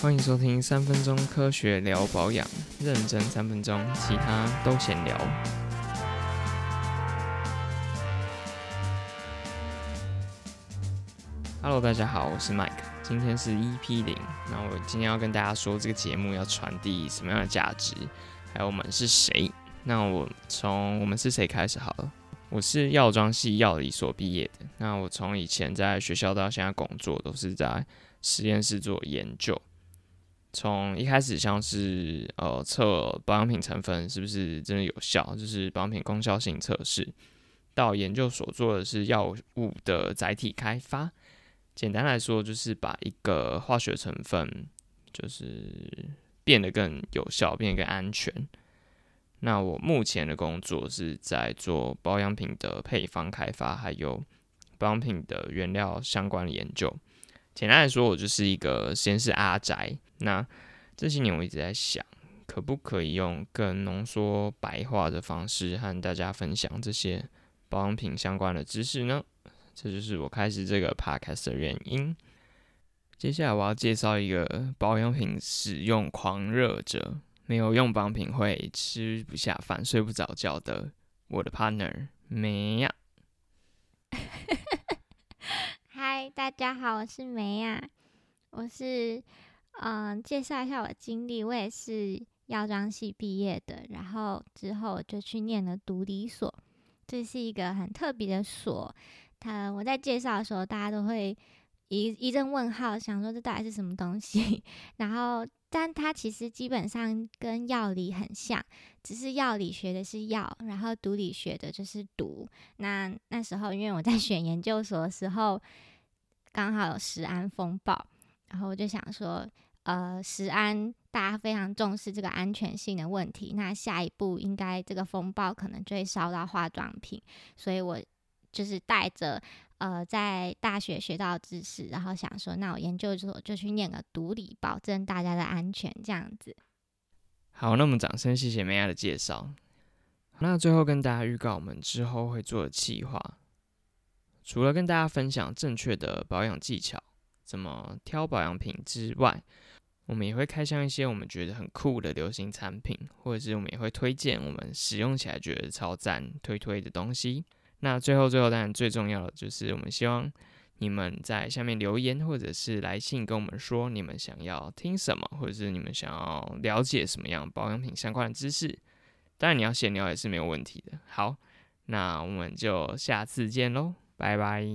欢迎收听三分钟科学聊保养，认真三分钟，其他都闲聊。Hello，大家好，我是 Mike，今天是 EP 零。那我今天要跟大家说，这个节目要传递什么样的价值，还有我们是谁。那我从我们是谁开始好了。我是药妆系药理所毕业的。那我从以前在学校到现在工作，都是在实验室做研究。从一开始像是呃测保养品成分是不是真的有效，就是保养品功效性测试，到研究所做的是药物的载体开发。简单来说，就是把一个化学成分就是变得更有效，变得更安全。那我目前的工作是在做保养品的配方开发，还有保养品的原料相关的研究。简单来说，我就是一个实验室阿宅。那这些年我一直在想，可不可以用更浓缩白话的方式和大家分享这些保养品相关的知识呢？这就是我开始这个 podcast 的原因。接下来我要介绍一个保养品使用狂热者。没有用保养品会吃不下饭、睡不着觉的，我的 partner 梅亚。大家好，我是梅亚。我是嗯，介绍一下我的经历，我也是药妆系毕业的，然后之后就去念了读理所。这是一个很特别的所，它我在介绍的时候，大家都会一一阵问号，想说这到底是什么东西，然后。但它其实基本上跟药理很像，只是药理学的是药，然后毒理学的就是毒。那那时候因为我在选研究所的时候，刚好有食安风暴，然后我就想说，呃，食安大家非常重视这个安全性的问题，那下一步应该这个风暴可能就会烧到化妆品，所以我就是带着。呃，在大学学到知识，然后想说，那我研究所就去念个毒理，保证大家的安全，这样子。好，那我们掌声谢谢梅亚的介绍。那最后跟大家预告，我们之后会做的计划，除了跟大家分享正确的保养技巧，怎么挑保养品之外，我们也会开箱一些我们觉得很酷的流行产品，或者是我们也会推荐我们使用起来觉得超赞、推推的东西。那最后，最后当然最重要的就是，我们希望你们在下面留言，或者是来信跟我们说你们想要听什么，或者是你们想要了解什么样保养品相关的知识。当然，你要闲聊也是没有问题的。好，那我们就下次见喽，拜拜。